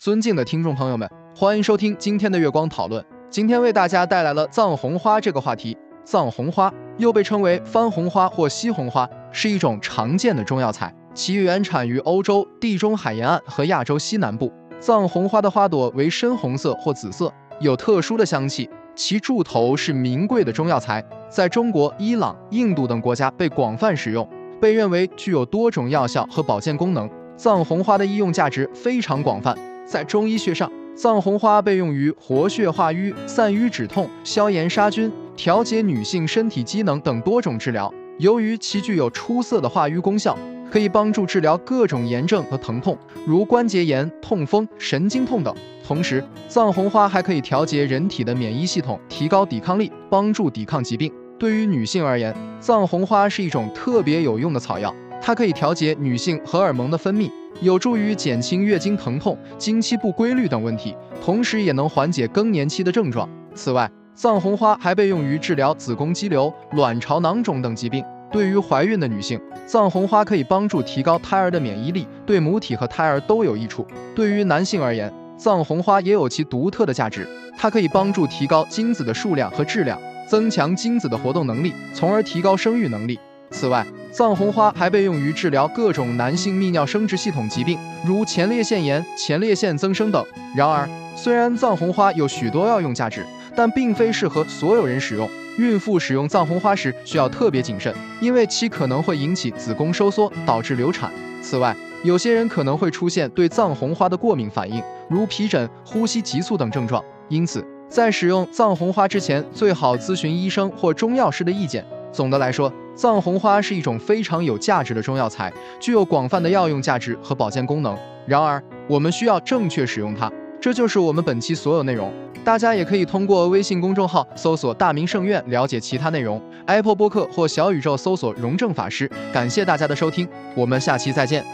尊敬的听众朋友们，欢迎收听今天的月光讨论。今天为大家带来了藏红花这个话题。藏红花又被称为番红花或西红花，是一种常见的中药材，其原产于欧洲、地中海沿岸和亚洲西南部。藏红花的花朵为深红色或紫色，有特殊的香气，其柱头是名贵的中药材，在中国、伊朗、印度等国家被广泛使用，被认为具有多种药效和保健功能。藏红花的医用价值非常广泛，在中医学上，藏红花被用于活血化瘀、散瘀止痛、消炎杀菌、调节女性身体机能等多种治疗。由于其具有出色的化瘀功效，可以帮助治疗各种炎症和疼痛，如关节炎、痛风、神经痛等。同时，藏红花还可以调节人体的免疫系统，提高抵抗力，帮助抵抗疾病。对于女性而言，藏红花是一种特别有用的草药。它可以调节女性荷尔蒙的分泌，有助于减轻月经疼痛、经期不规律等问题，同时也能缓解更年期的症状。此外，藏红花还被用于治疗子宫肌瘤、卵巢囊肿等疾病。对于怀孕的女性，藏红花可以帮助提高胎儿的免疫力，对母体和胎儿都有益处。对于男性而言，藏红花也有其独特的价值，它可以帮助提高精子的数量和质量，增强精子的活动能力，从而提高生育能力。此外，藏红花还被用于治疗各种男性泌尿生殖系统疾病，如前列腺炎、前列腺增生等。然而，虽然藏红花有许多药用价值，但并非适合所有人使用。孕妇使用藏红花时需要特别谨慎，因为其可能会引起子宫收缩，导致流产。此外，有些人可能会出现对藏红花的过敏反应，如皮疹、呼吸急促等症状。因此，在使用藏红花之前，最好咨询医生或中药师的意见。总的来说，藏红花是一种非常有价值的中药材，具有广泛的药用价值和保健功能。然而，我们需要正确使用它。这就是我们本期所有内容。大家也可以通过微信公众号搜索“大明圣院”了解其他内容，Apple 播客或小宇宙搜索“荣正法师”。感谢大家的收听，我们下期再见。